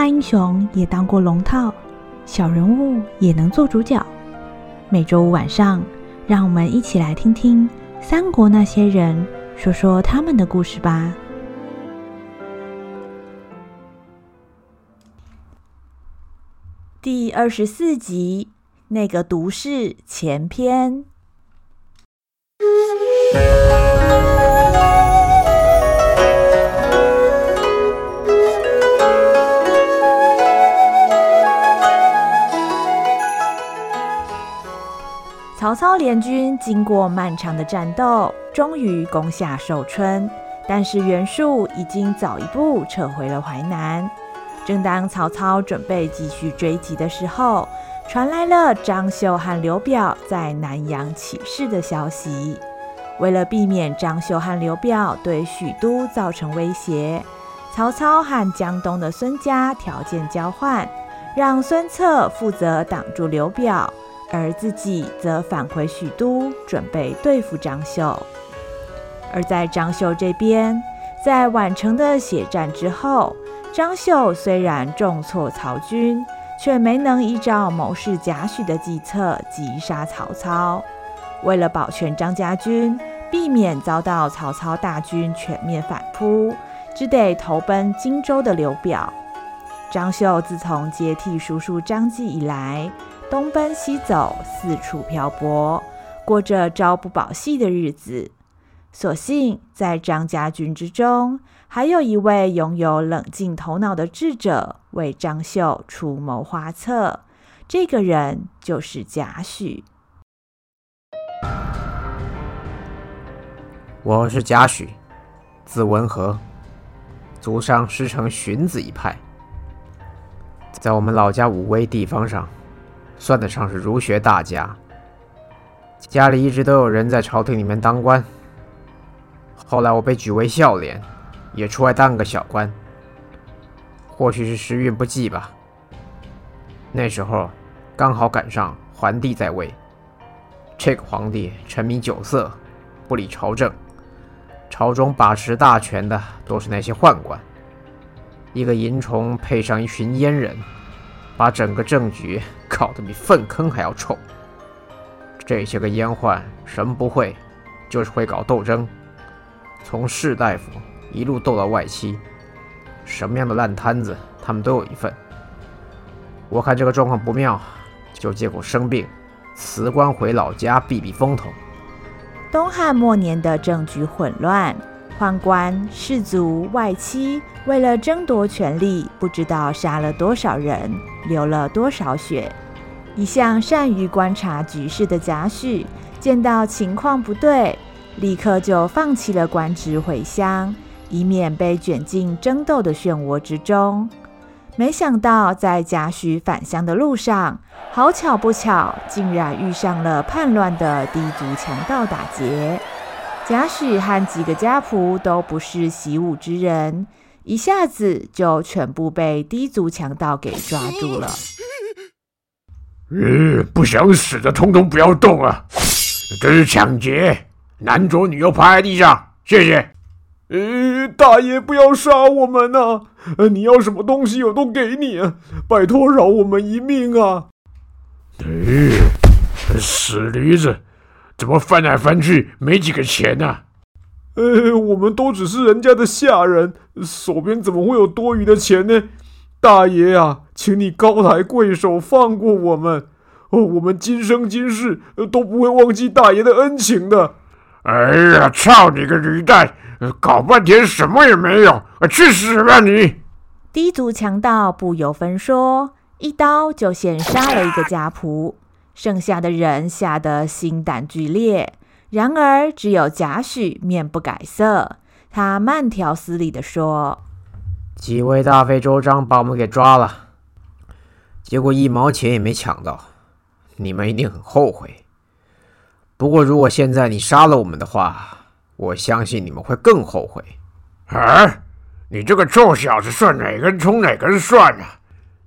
大英雄也当过龙套，小人物也能做主角。每周五晚上，让我们一起来听听三国那些人说说他们的故事吧。第二十四集，那个毒士前篇。操联军经过漫长的战斗，终于攻下寿春，但是袁术已经早一步撤回了淮南。正当曹操准备继续追击的时候，传来了张绣和刘表在南阳起事的消息。为了避免张绣和刘表对许都造成威胁，曹操和江东的孙家条件交换，让孙策负责挡住刘表。而自己则返回许都，准备对付张绣。而在张绣这边，在宛城的血战之后，张绣虽然重挫曹军，却没能依照谋士贾诩的计策击杀曹操。为了保全张家军，避免遭到曹操大军全面反扑，只得投奔荆州的刘表。张绣自从接替叔叔张继以来，东奔西走，四处漂泊，过着朝不保夕的日子。所幸在张家军之中，还有一位拥有冷静头脑的智者，为张绣出谋划策。这个人就是贾诩。我是贾诩，字文和，祖上师承荀子一派，在我们老家武威地方上。算得上是儒学大家，家里一直都有人在朝廷里面当官。后来我被举为孝廉，也出来当个小官。或许是时运不济吧。那时候刚好赶上桓帝在位，这个皇帝沉迷酒色，不理朝政，朝中把持大权的都是那些宦官。一个淫虫配上一群阉人。把整个政局搞得比粪坑还要臭。这些个阉宦什么不会，就是会搞斗争，从士大夫一路斗到外戚，什么样的烂摊子他们都有一份。我看这个状况不妙，就借口生病辞官回老家避避风头。东汉末年的政局混乱。宦官、士族、外戚为了争夺权力，不知道杀了多少人，流了多少血。一向善于观察局势的贾诩，见到情况不对，立刻就放弃了官职回乡，以免被卷进争斗的漩涡之中。没想到，在贾诩返乡的路上，好巧不巧，竟然遇上了叛乱的低族强盗打劫。贾诩和几个家仆都不是习武之人，一下子就全部被低族强盗给抓住了。嗯，不想死的通通不要动啊！这是抢劫，男左女右趴在地上，谢谢。呃，大爷不要杀我们呐！你要什么东西我都给你，拜托饶我们一命啊！呃，死驴子！怎么翻来翻去没几个钱呢？啊？呃，我们都只是人家的下人，手边怎么会有多余的钱呢？大爷啊，请你高抬贵手放过我们，哦，我们今生今世都不会忘记大爷的恩情的。哎呀，操你个驴蛋，搞半天什么也没有，去死吧你！低族强盗不由分说，一刀就先杀了一个家仆。剩下的人吓得心胆俱裂，然而，只有贾诩面不改色，他慢条斯理地说：“几位大费周章把我们给抓了，结果一毛钱也没抢到，你们一定很后悔。不过，如果现在你杀了我们的话，我相信你们会更后悔。”啊！你这个臭小子，算哪根葱哪根蒜啊？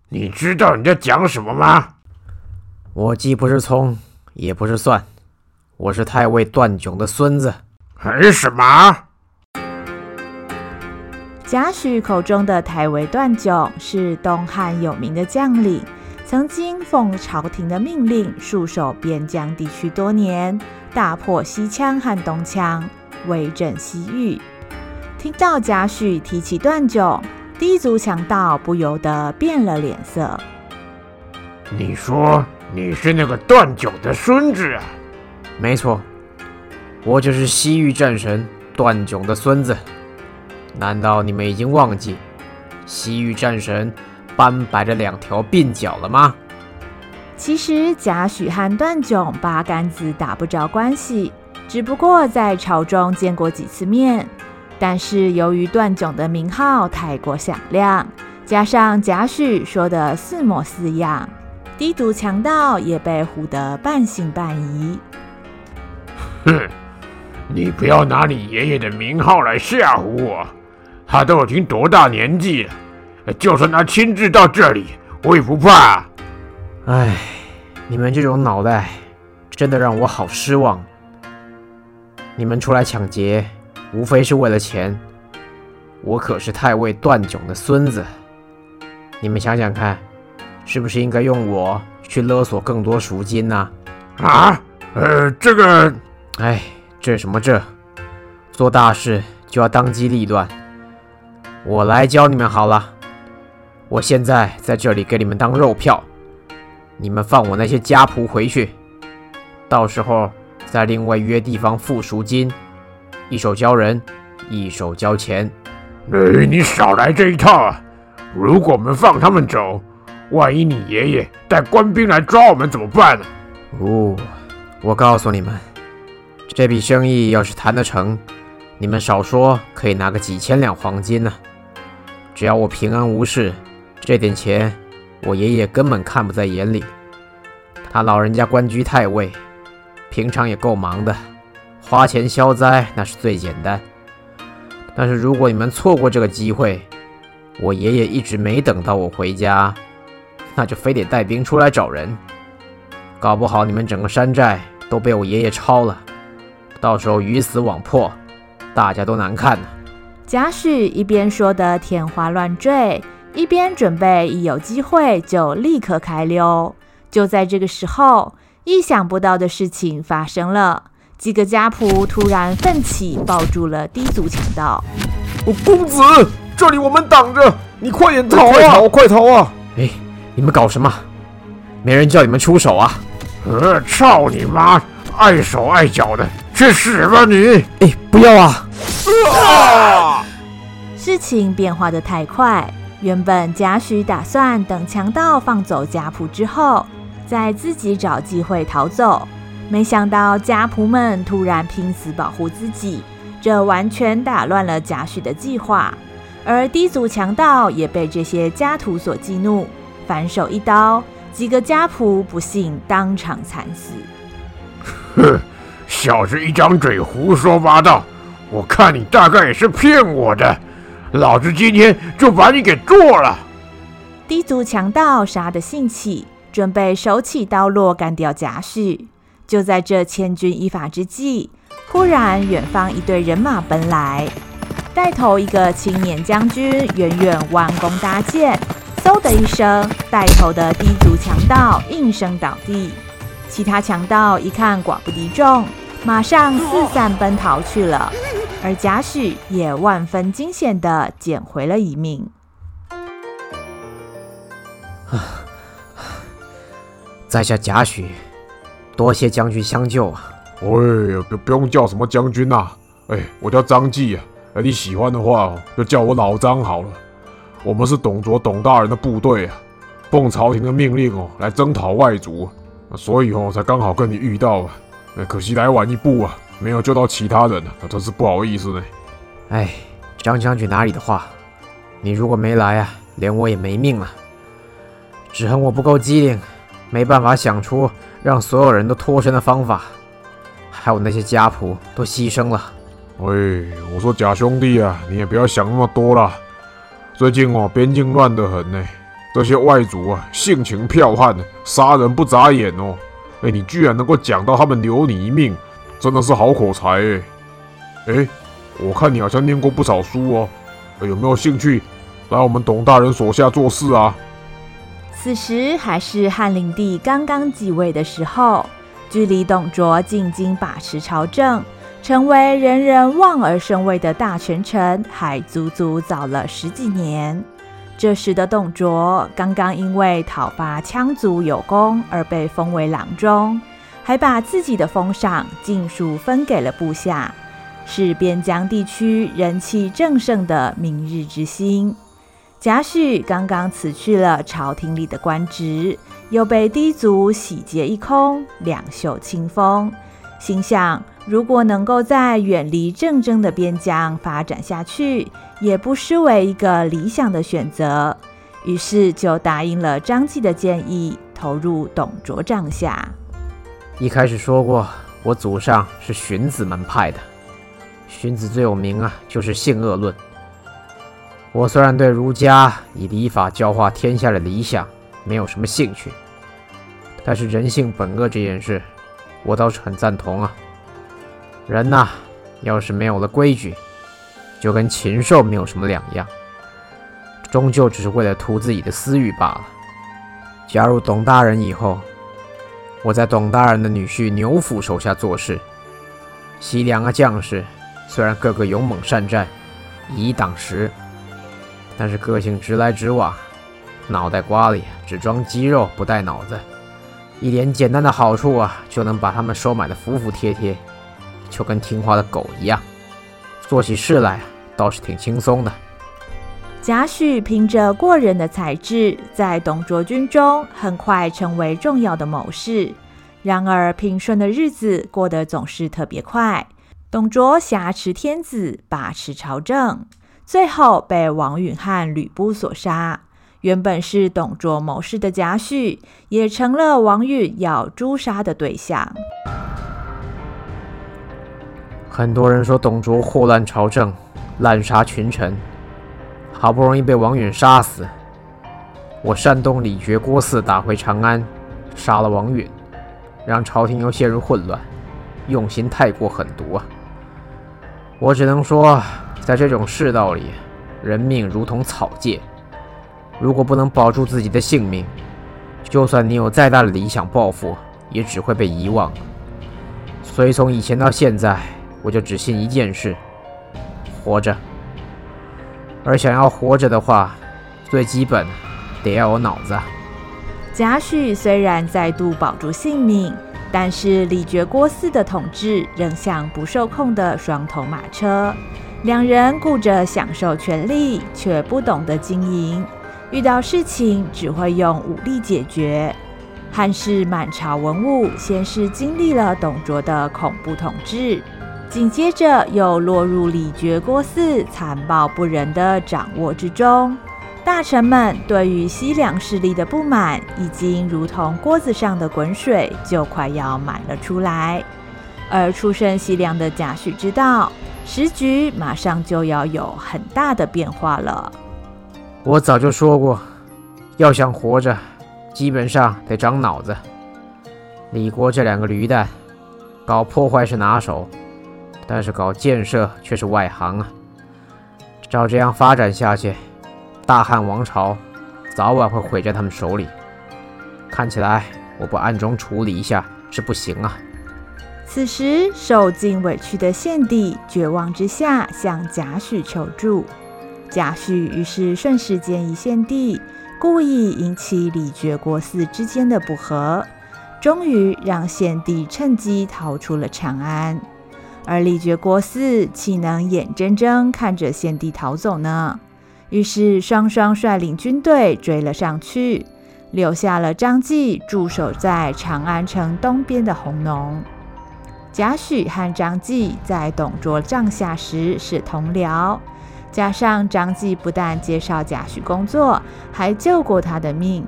你知道你在讲什么吗？我既不是葱，也不是蒜。我是太尉段炯的孙子，还什么？贾诩口中的太尉段炯是东汉有名的将领，曾经奉朝廷的命令戍守边疆地区多年，大破西羌和东羌，威震西域。听到贾诩提起段炯，氐族强盗不由得变了脸色。你说你是那个段炯的孙子啊？没错，我就是西域战神段炯的孙子。难道你们已经忘记西域战神斑白的两条鬓角了吗？其实贾诩和段炯八竿子打不着关系，只不过在朝中见过几次面。但是由于段炯的名号太过响亮，加上贾诩说的似模似样，氐族强盗也被唬得半信半疑。哼，你不要拿你爷爷的名号来吓唬我，他都已经多大年纪了，就算他亲自到这里，我也不怕。唉，你们这种脑袋真的让我好失望。你们出来抢劫，无非是为了钱。我可是太尉段炯的孙子，你们想想看，是不是应该用我去勒索更多赎金呢？啊，呃，这个。哎，这什么这？做大事就要当机立断。我来教你们好了。我现在在这里给你们当肉票，你们放我那些家仆回去，到时候再另外约地方付赎金，一手交人，一手交钱。哎，你少来这一套啊！如果我们放他们走，万一你爷爷带官兵来抓我们怎么办呢？哦，我告诉你们。这笔生意要是谈得成，你们少说可以拿个几千两黄金呢。只要我平安无事，这点钱我爷爷根本看不在眼里。他老人家官居太尉，平常也够忙的，花钱消灾那是最简单。但是如果你们错过这个机会，我爷爷一直没等到我回家，那就非得带兵出来找人，搞不好你们整个山寨都被我爷爷抄了。到时候鱼死网破，大家都难看呢。贾诩一边说得天花乱坠，一边准备一有机会就立刻开溜。就在这个时候，意想不到的事情发生了，几个家仆突然奋起抱住了低族强盗。哦，公子，这里我们挡着，你快点逃啊！快逃，快逃啊！哎，你们搞什么？没人叫你们出手啊！呃，操你妈！碍手碍脚的，去死吧你！哎，不要啊！啊！事情变化得太快，原本贾诩打算等强盗放走家仆之后，再自己找机会逃走。没想到家仆们突然拼死保护自己，这完全打乱了贾诩的计划。而低族强盗也被这些家徒所激怒，反手一刀，几个家仆不幸当场惨死。哼，小子一张嘴胡说八道，我看你大概也是骗我的，老子今天就把你给做了。低族强盗杀得兴起，准备手起刀落干掉贾诩。就在这千钧一发之际，忽然远方一队人马奔来，带头一个青年将军远远弯弓搭箭，嗖的一声，带头的低族强盗应声倒地。其他强盗一看寡不敌众，马上四散奔逃去了。而贾诩也万分惊险的捡回了一命。在下贾诩，多谢将军相救啊！哎呀，不不用叫什么将军呐、啊，哎，我叫张继啊。哎，你喜欢的话就叫我老张好了。我们是董卓董大人的部队啊，奉朝廷的命令哦，来征讨外族。所以哦，才刚好跟你遇到啊，可惜来晚一步啊。没有救到其他人，那真是不好意思呢。哎，张将军哪里的话？你如果没来啊，连我也没命了。只恨我不够机灵，没办法想出让所有人都脱身的方法。还有那些家仆都牺牲了。喂，我说假兄弟啊，你也不要想那么多了。最近哦，边境乱得很呢，这些外族啊，性情剽悍，杀人不眨眼哦。哎，你居然能够讲到他们留你一命，真的是好口才哎。哎，我看你好像念过不少书哦，有没有兴趣来我们董大人手下做事啊？此时还是汉灵帝刚刚继位的时候，距离董卓进京把持朝政，成为人人望而生畏的大权臣，还足足早了十几年。这时的董卓刚刚因为讨伐羌族有功而被封为郎中，还把自己的封赏尽数分给了部下，是边疆地区人气正盛的明日之星。贾诩刚刚辞去了朝廷里的官职，又被低族洗劫一空，两袖清风。心想，如果能够在远离政争的边疆发展下去，也不失为一个理想的选择。于是就答应了张继的建议，投入董卓帐下。一开始说过，我祖上是荀子门派的，荀子最有名啊，就是性恶论。我虽然对儒家以礼法教化天下的理想没有什么兴趣，但是人性本恶这件事，我倒是很赞同啊。人呐，要是没有了规矩，就跟禽兽没有什么两样，终究只是为了图自己的私欲罢了。加入董大人以后，我在董大人的女婿牛辅手下做事，西凉啊将士虽然个个勇猛善战，以一挡十。但是个性直来直往，脑袋瓜里只装肌肉不带脑子，一点简单的好处啊，就能把他们收买得服服帖帖，就跟听话的狗一样。做起事来倒是挺轻松的。贾诩凭着过人的才智，在董卓军中很快成为重要的谋士。然而平顺的日子过得总是特别快，董卓挟持天子，把持朝政。最后被王允和吕布所杀。原本是董卓谋士的贾诩，也成了王允要诛杀的对象。很多人说董卓祸乱朝政，滥杀群臣，好不容易被王允杀死。我煽动李傕郭汜打回长安，杀了王允，让朝廷又陷入混乱，用心太过狠毒啊！我只能说。在这种世道里，人命如同草芥，如果不能保住自己的性命，就算你有再大的理想抱负，也只会被遗忘。所以从以前到现在，我就只信一件事：活着。而想要活着的话，最基本得要有脑子。贾诩虽然再度保住性命，但是李傕郭汜的统治仍像不受控的双头马车。两人顾着享受权力，却不懂得经营。遇到事情只会用武力解决。汉室满朝文武，先是经历了董卓的恐怖统治，紧接着又落入李傕郭汜残暴不仁的掌握之中。大臣们对于西凉势力的不满，已经如同锅子上的滚水，就快要满了出来。而出身西凉的贾诩知道。时局马上就要有很大的变化了。我早就说过，要想活着，基本上得长脑子。李国这两个驴蛋，搞破坏是拿手，但是搞建设却是外行啊。照这样发展下去，大汉王朝早晚会毁在他们手里。看起来我不暗中处理一下是不行啊。此时，受尽委屈的献帝绝望之下向贾诩求助。贾诩于是顺势建议献帝，故意引起李傕郭汜之间的不和，终于让献帝趁机逃出了长安。而李傕郭汜岂能眼睁睁看着献帝逃走呢？于是双双率领军队追了上去，留下了张继驻守在长安城东边的弘农。贾诩和张继在董卓帐下时是同僚，加上张继不但介绍贾诩工作，还救过他的命，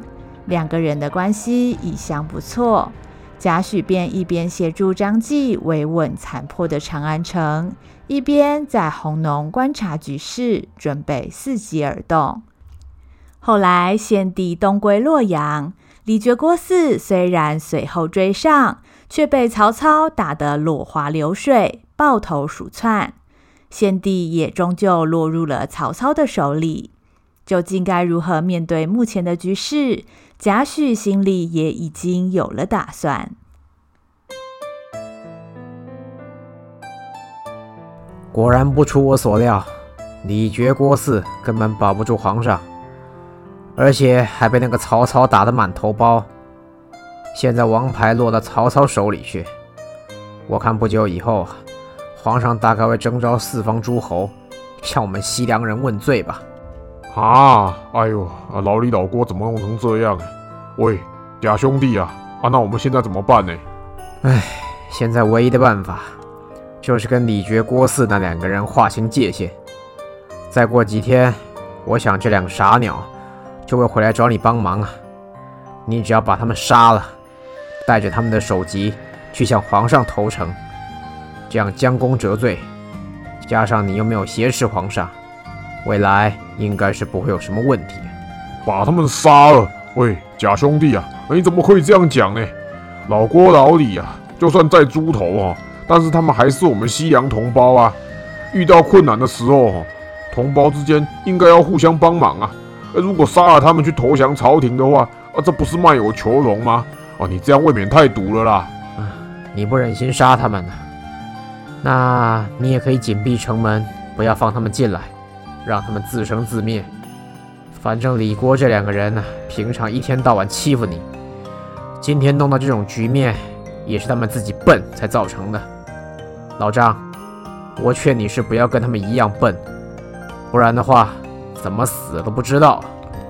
两个人的关系一向不错。贾诩便一边协助张继维稳残破的长安城，一边在弘农观察局势，准备伺机而动。后来献帝东归洛阳，李傕郭汜虽然随后追上，却被曹操打得落花流水，抱头鼠窜。献帝也终究落入了曹操的手里。究竟该如何面对目前的局势？贾诩心里也已经有了打算。果然不出我所料，李傕郭汜根本保不住皇上。而且还被那个曹操打得满头包，现在王牌落到曹操手里去，我看不久以后，皇上大概会征召四方诸侯向我们西凉人问罪吧。啊，哎呦，啊老李老郭怎么弄成这样？喂，贾兄弟啊，啊那我们现在怎么办呢？唉，现在唯一的办法就是跟李傕郭汜那两个人划清界限。再过几天，我想这两个傻鸟。就会回来找你帮忙啊！你只要把他们杀了，带着他们的首级去向皇上投诚，这样将功折罪，加上你又没有挟持皇上，未来应该是不会有什么问题。把他们杀了？喂，假兄弟啊，你怎么可以这样讲呢？老郭老李啊，就算再猪头啊，但是他们还是我们西洋同胞啊！遇到困难的时候，同胞之间应该要互相帮忙啊！如果杀了他们去投降朝廷的话，啊，这不是卖友求荣吗？哦，你这样未免太毒了啦！啊，你不忍心杀他们呢？那你也可以紧闭城门，不要放他们进来，让他们自生自灭。反正李郭这两个人呢，平常一天到晚欺负你，今天弄到这种局面，也是他们自己笨才造成的。老张，我劝你是不要跟他们一样笨，不然的话。怎么死都不知道？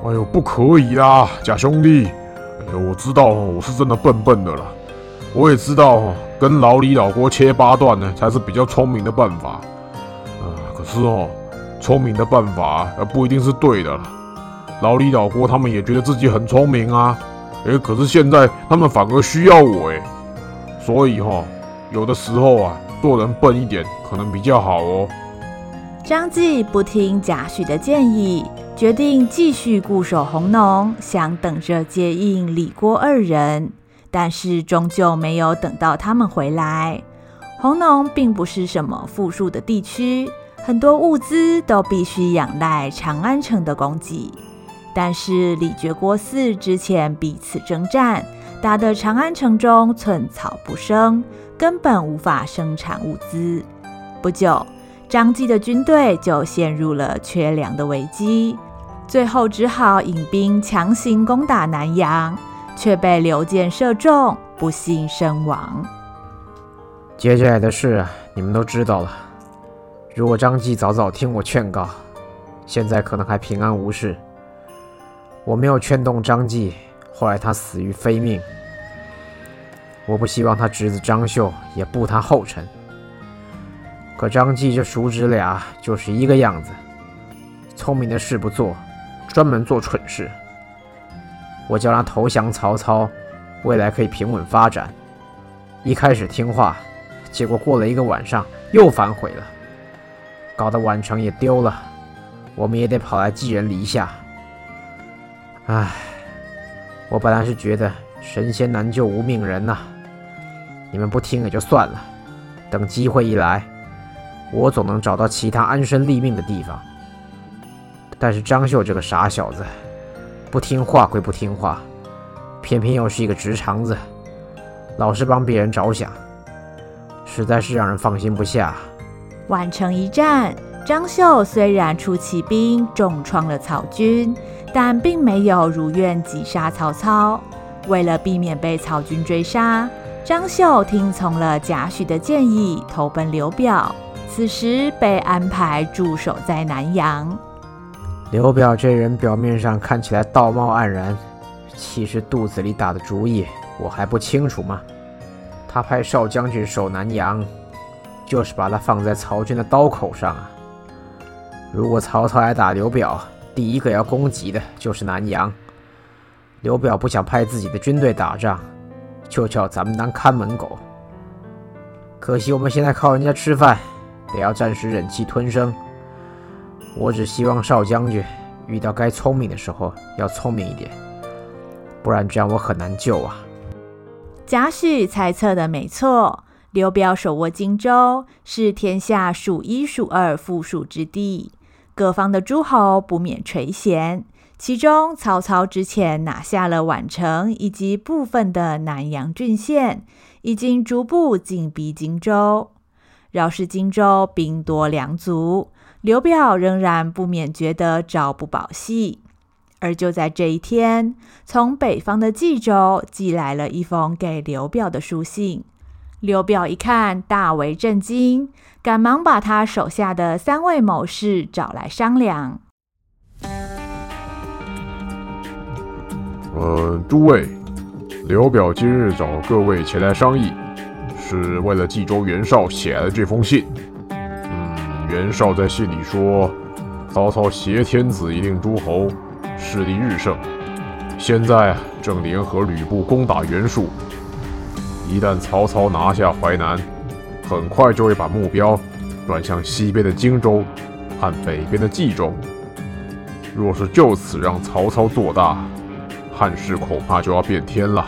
哎呦，不可以啦，贾兄弟！哎呦，我知道我是真的笨笨的了。我也知道跟老李老郭切八段呢，才是比较聪明的办法。啊，可是哦，聪明的办法呃不一定是对的。老李老郭他们也觉得自己很聪明啊，哎，可是现在他们反而需要我哎，所以哈，有的时候啊，做人笨一点可能比较好哦。张继不听贾诩的建议，决定继续固守弘农，想等着接应李郭二人。但是终究没有等到他们回来。弘农并不是什么富庶的地区，很多物资都必须仰赖长安城的供给。但是李傕郭汜之前彼此征战，打得长安城中寸草不生，根本无法生产物资。不久，张继的军队就陷入了缺粮的危机，最后只好引兵强行攻打南阳，却被刘建射中，不幸身亡。接下来的事，你们都知道了。如果张继早早听我劝告，现在可能还平安无事。我没有劝动张继，后来他死于非命。我不希望他侄子张绣也步他后尘。可张继这叔侄俩就是一个样子，聪明的事不做，专门做蠢事。我叫他投降曹操，未来可以平稳发展。一开始听话，结果过了一个晚上又反悔了，搞得宛城也丢了，我们也得跑来寄人篱下。唉，我本来是觉得神仙难救无命人呐，你们不听也就算了，等机会一来。我总能找到其他安身立命的地方，但是张绣这个傻小子，不听话归不听话，偏偏又是一个直肠子，老是帮别人着想，实在是让人放心不下。宛城一战，张绣虽然出奇兵重创了曹军，但并没有如愿击杀曹操。为了避免被曹军追杀，张绣听从了贾诩的建议，投奔刘表。此时被安排驻守在南阳。刘表这人表面上看起来道貌岸然，其实肚子里打的主意我还不清楚吗？他派少将军守南阳，就是把他放在曹军的刀口上啊。如果曹操来打刘表，第一个要攻击的就是南阳。刘表不想派自己的军队打仗，就叫咱们当看门狗。可惜我们现在靠人家吃饭，得要暂时忍气吞声。我只希望少将军遇到该聪明的时候要聪明一点，不然这样我很难救啊。贾诩猜测的没错，刘表手握荆州，是天下数一数二富庶之地。各方的诸侯不免垂涎，其中曹操之前拿下了宛城以及部分的南阳郡县，已经逐步进逼荆州。饶是荆州兵多粮足，刘表仍然不免觉得朝不保夕。而就在这一天，从北方的冀州寄来了一封给刘表的书信。刘表一看，大为震惊。赶忙把他手下的三位谋士找来商量。呃，诸位，刘表今日找各位前来商议，是为了冀州袁绍写的这封信。袁绍在信里说，曹操挟天子以令诸侯，势力日盛，现在正联合吕布攻打袁术。一旦曹操拿下淮南，很快就会把目标转向西边的荆州和北边的冀州。若是就此让曹操做大，汉室恐怕就要变天了。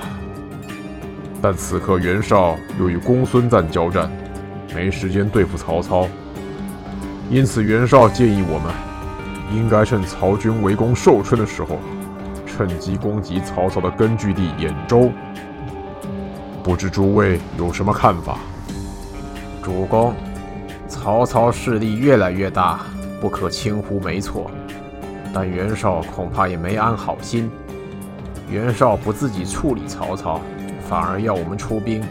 但此刻袁绍又与公孙瓒交战，没时间对付曹操，因此袁绍建议我们应该趁曹军围攻寿春的时候，趁机攻击曹操的根据地兖州。不知诸位有什么看法？主公，曹操势力越来越大，不可轻忽，没错。但袁绍恐怕也没安好心。袁绍不自己处理曹操，反而要我们出兵。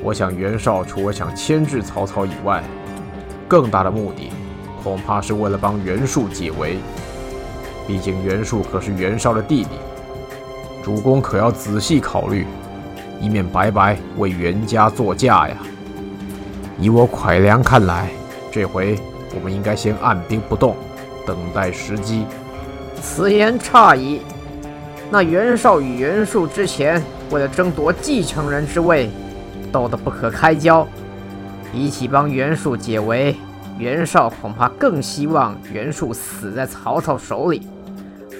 我想袁绍除了想牵制曹操以外，更大的目的，恐怕是为了帮袁术解围。毕竟袁术可是袁绍的弟弟，主公可要仔细考虑，以免白白为袁家做嫁呀。以我蒯良看来，这回我们应该先按兵不动，等待时机。此言差矣。那袁绍与袁术之前为了争夺继承人之位，斗得不可开交。比起帮袁术解围，袁绍恐怕更希望袁术死在曹操手里。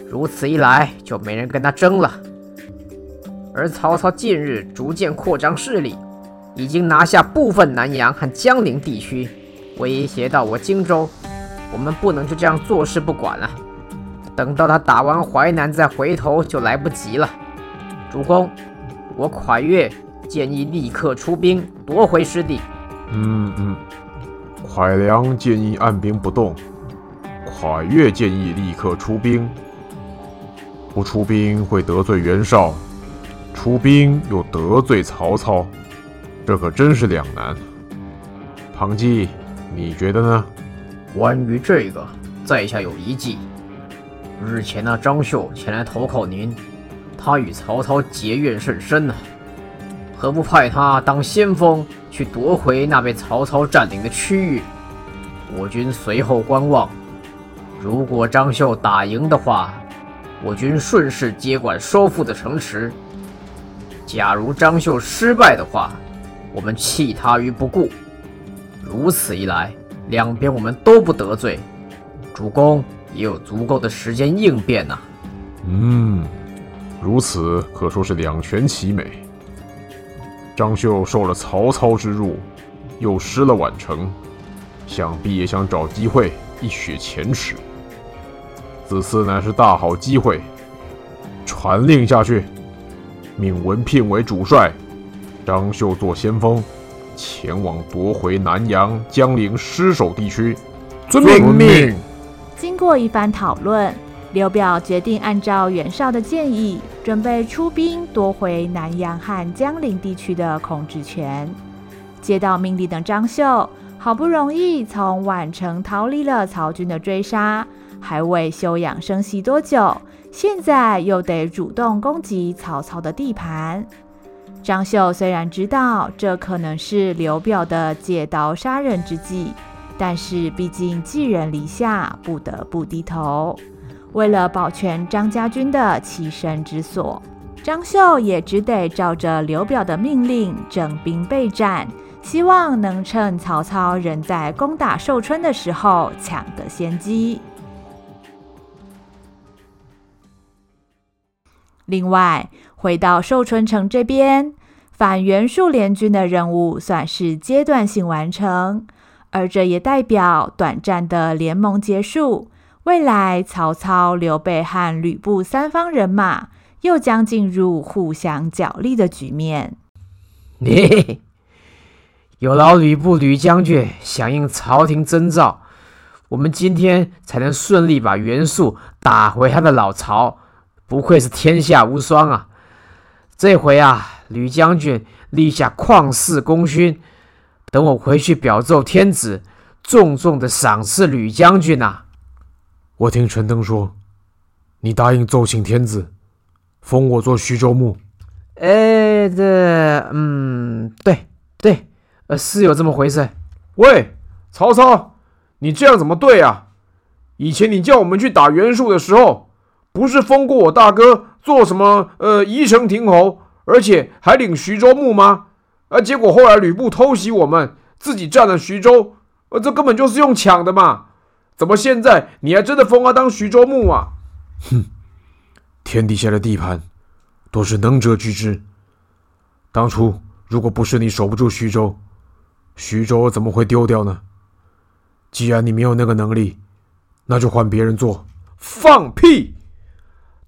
如此一来，就没人跟他争了。而曹操近日逐渐扩张势力。已经拿下部分南阳和江陵地区，威胁到我荆州，我们不能就这样坐视不管了。等到他打完淮南再回头就来不及了。主公，我蒯越建议立刻出兵夺回失地。嗯嗯，蒯良建议按兵不动，蒯越建议立刻出兵。不出兵会得罪袁绍，出兵又得罪曹操。这可真是两难。庞纪，你觉得呢？关于这个，在下有一计。日前那张绣前来投靠您，他与曹操结怨甚深呢、何不派他当先锋，去夺回那被曹操占领的区域？我军随后观望。如果张绣打赢的话，我军顺势接管收复的城池；假如张绣失败的话，我们弃他于不顾，如此一来，两边我们都不得罪，主公也有足够的时间应变呐、嗯，如此可说是两全其美。张绣受了曹操之辱，又失了宛城，想必也想找机会一雪前耻。此次乃是大好机会，传令下去，命文聘为主帅。张绣做先锋，前往夺回南阳、江陵失守地区。遵命。经过一番讨论，刘表决定按照袁绍的建议，准备出兵夺回南阳和江陵地区的控制权。接到命令的张绣，好不容易从宛城逃离了曹军的追杀，还未休养生息多久，现在又得主动攻击曹操的地盘。张绣虽然知道这可能是刘表的借刀杀人之计，但是毕竟寄人篱下，不得不低头。为了保全张家军的栖身之所，张绣也只得照着刘表的命令整兵备战，希望能趁曹操仍在攻打寿春的时候抢得先机。另外，回到寿春城这边，反袁术联军的任务算是阶段性完成，而这也代表短暂的联盟结束。未来，曹操、刘备和吕布三方人马又将进入互相角力的局面。你 有劳吕布吕将军响应朝廷征召，我们今天才能顺利把袁术打回他的老巢。不愧是天下无双啊！这回啊，吕将军立下旷世功勋，等我回去表奏天子，重重的赏赐吕将军呐、啊。我听陈登说，你答应奏请天子，封我做徐州牧。哎，这，嗯，对对，呃，是有这么回事。喂，曹操，你这样怎么对啊？以前你叫我们去打袁术的时候。不是封过我大哥做什么呃宜城亭侯，而且还领徐州牧吗？啊，结果后来吕布偷袭我们，自己占了徐州，呃，这根本就是用抢的嘛！怎么现在你还真的封他当徐州牧啊？哼，天底下的地盘都是能者居之。当初如果不是你守不住徐州，徐州怎么会丢掉呢？既然你没有那个能力，那就换别人做。放屁！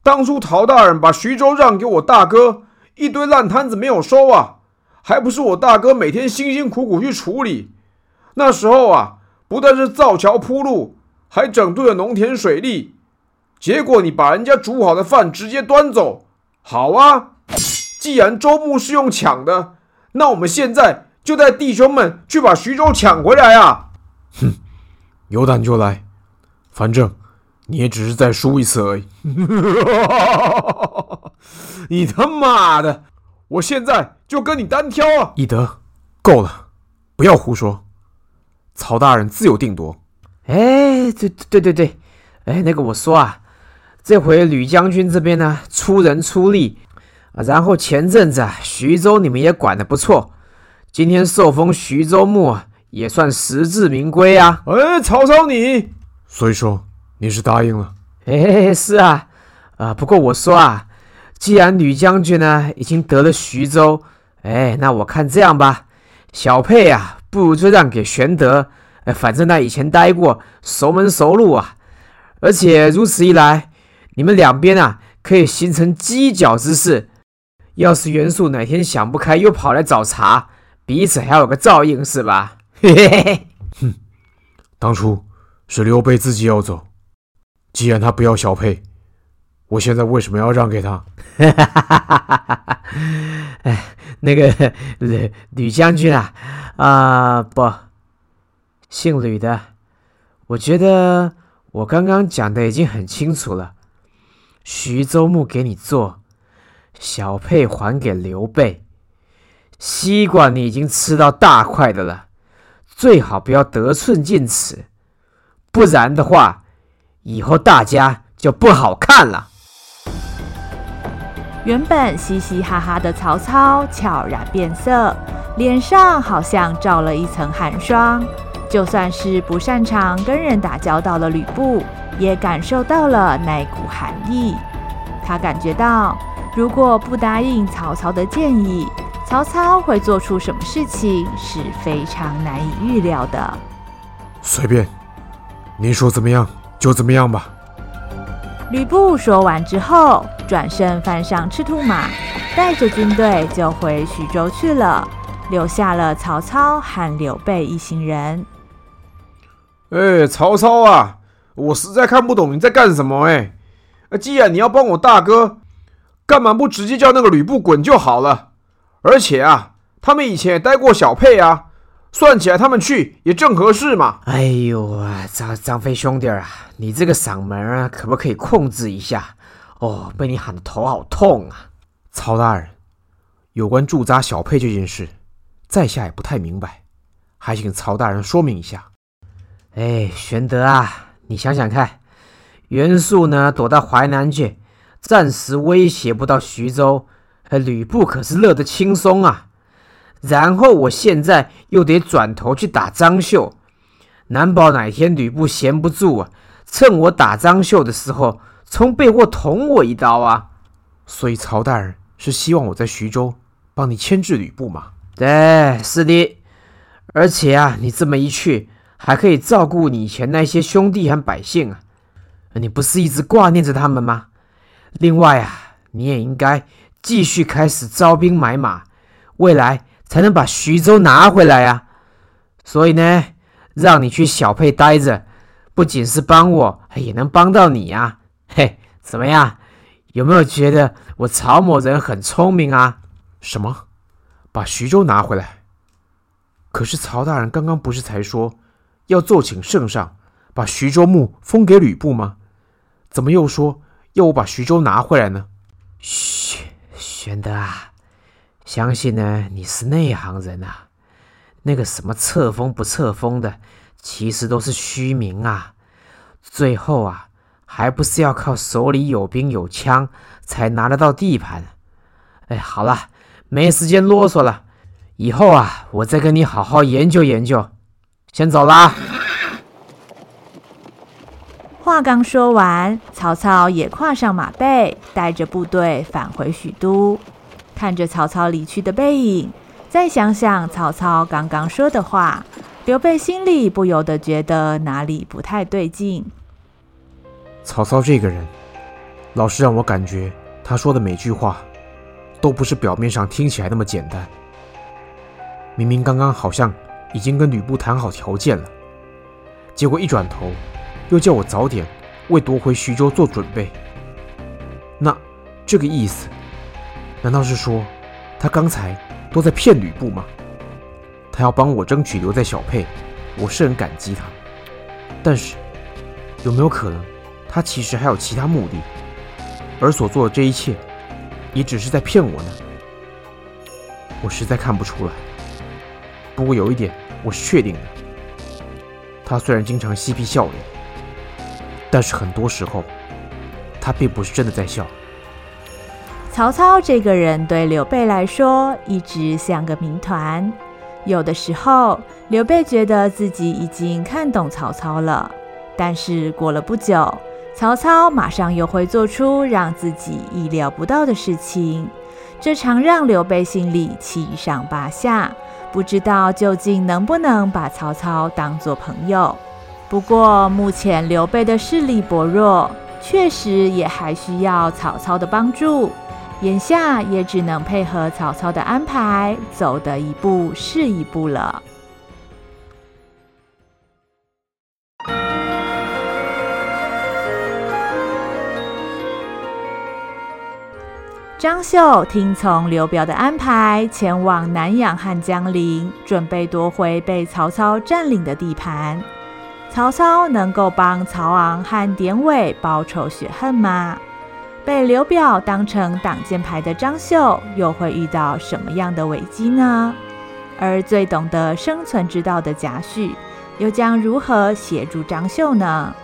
当初陶大人把徐州让给我大哥，一堆烂摊子没有收啊，还不是我大哥每天辛辛苦苦去处理。那时候啊，不但是造桥铺路，还整顿了农田水利。结果你把人家煮好的饭直接端走，好啊！既然周牧是用抢的，那我们现在就带弟兄们去把徐州抢回来啊！哼，有胆就来，反正。你也只是再输一次而已。你他妈的！我现在就跟你单挑啊！翼德，够了，不要胡说。曹大人自有定夺。哎，对对对对，哎，那个我说啊，这回吕将军这边呢，出人出力啊。然后前阵子啊，徐州你们也管得不错，今天受封徐州牧啊，也算实至名归啊。哎，曹操你，所以说。你是答应了？哎，是啊，啊，不过我说啊，既然吕将军呢已经得了徐州，哎，那我看这样吧，小沛啊，不如就让给玄德，哎，反正他以前待过，熟门熟路啊，而且如此一来，你们两边啊可以形成犄角之势。要是袁术哪天想不开又跑来找茬，彼此还有个照应，是吧？嘿嘿嘿，哼，当初是刘备自己要走。既然他不要小沛，我现在为什么要让给他？哈哈哈哈哈哎，那个吕吕将军啊，啊、呃、不，姓吕的，我觉得我刚刚讲的已经很清楚了。徐州牧给你做，小沛还给刘备，西瓜你已经吃到大块的了，最好不要得寸进尺，不然的话。以后大家就不好看了。原本嘻嘻哈哈的曹操悄然变色，脸上好像罩了一层寒霜。就算是不擅长跟人打交道的吕布，也感受到了那股寒意。他感觉到，如果不答应曹操的建议，曹操会做出什么事情是非常难以预料的。随便，你说怎么样？就怎么样吧。吕布说完之后，转身翻上赤兔马，带着军队就回徐州去了，留下了曹操和刘备一行人。哎，曹操啊，我实在看不懂你在干什么哎！既然你要帮我大哥，干嘛不直接叫那个吕布滚就好了？而且啊，他们以前也待过小沛啊。算起来，他们去也正合适嘛。哎呦啊，张张飞兄弟啊，你这个嗓门啊，可不可以控制一下？哦，被你喊的头好痛啊！曹大人，有关驻扎小沛这件事，在下也不太明白，还请曹大人说明一下。哎，玄德啊，你想想看，袁术呢躲到淮南去，暂时威胁不到徐州，吕布可是乐得轻松啊。然后我现在又得转头去打张绣，难保哪天吕布闲不住啊，趁我打张绣的时候，从背后捅我一刀啊。所以曹大人是希望我在徐州。帮你牵制吕布吗？对，是的。而且啊，你这么一去，还可以照顾你以前那些兄弟和百姓啊。你不是一直挂念着他们吗？另外啊，你也应该继续开始招兵买马，未来才能把徐州拿回来啊。所以呢，让你去小沛待着，不仅是帮我，也能帮到你啊。嘿，怎么样？有没有觉得我曹某人很聪明啊？什么？把徐州拿回来？可是曹大人刚刚不是才说要奏请圣上把徐州牧封给吕布吗？怎么又说要我把徐州拿回来呢？玄，玄德啊，相信呢你是内行人啊，那个什么册封不册封的，其实都是虚名啊。最后啊，还不是要靠手里有兵有枪才拿得到地盘？哎，好了。没时间啰嗦了，以后啊，我再跟你好好研究研究。先走啦。话刚说完，曹操也跨上马背，带着部队返回许都。看着曹操离去的背影，再想想曹操刚刚说的话，刘备心里不由得觉得哪里不太对劲。曹操这个人，老是让我感觉他说的每句话。都不是表面上听起来那么简单。明明刚刚好像已经跟吕布谈好条件了，结果一转头又叫我早点为夺回徐州做准备。那这个意思，难道是说他刚才都在骗吕布吗？他要帮我争取留在小沛，我是很感激他。但是有没有可能，他其实还有其他目的，而所做的这一切，也只是在骗我呢，我实在看不出来。不过有一点我是确定的，他虽然经常嬉皮笑脸，但是很多时候他并不是真的在笑。曹操这个人对刘备来说一直像个谜团。有的时候，刘备觉得自己已经看懂曹操了，但是过了不久。曹操马上又会做出让自己意料不到的事情，这常让刘备心里七上八下，不知道究竟能不能把曹操当作朋友。不过目前刘备的势力薄弱，确实也还需要曹操的帮助，眼下也只能配合曹操的安排，走的一步是一步了。张绣听从刘表的安排，前往南阳和江陵，准备夺回被曹操占领的地盘。曹操能够帮曹昂和典韦报仇雪恨吗？被刘表当成挡箭牌的张绣，又会遇到什么样的危机呢？而最懂得生存之道的贾诩，又将如何协助张绣呢？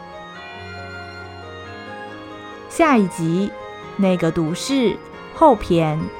下一集，那个毒士。后篇。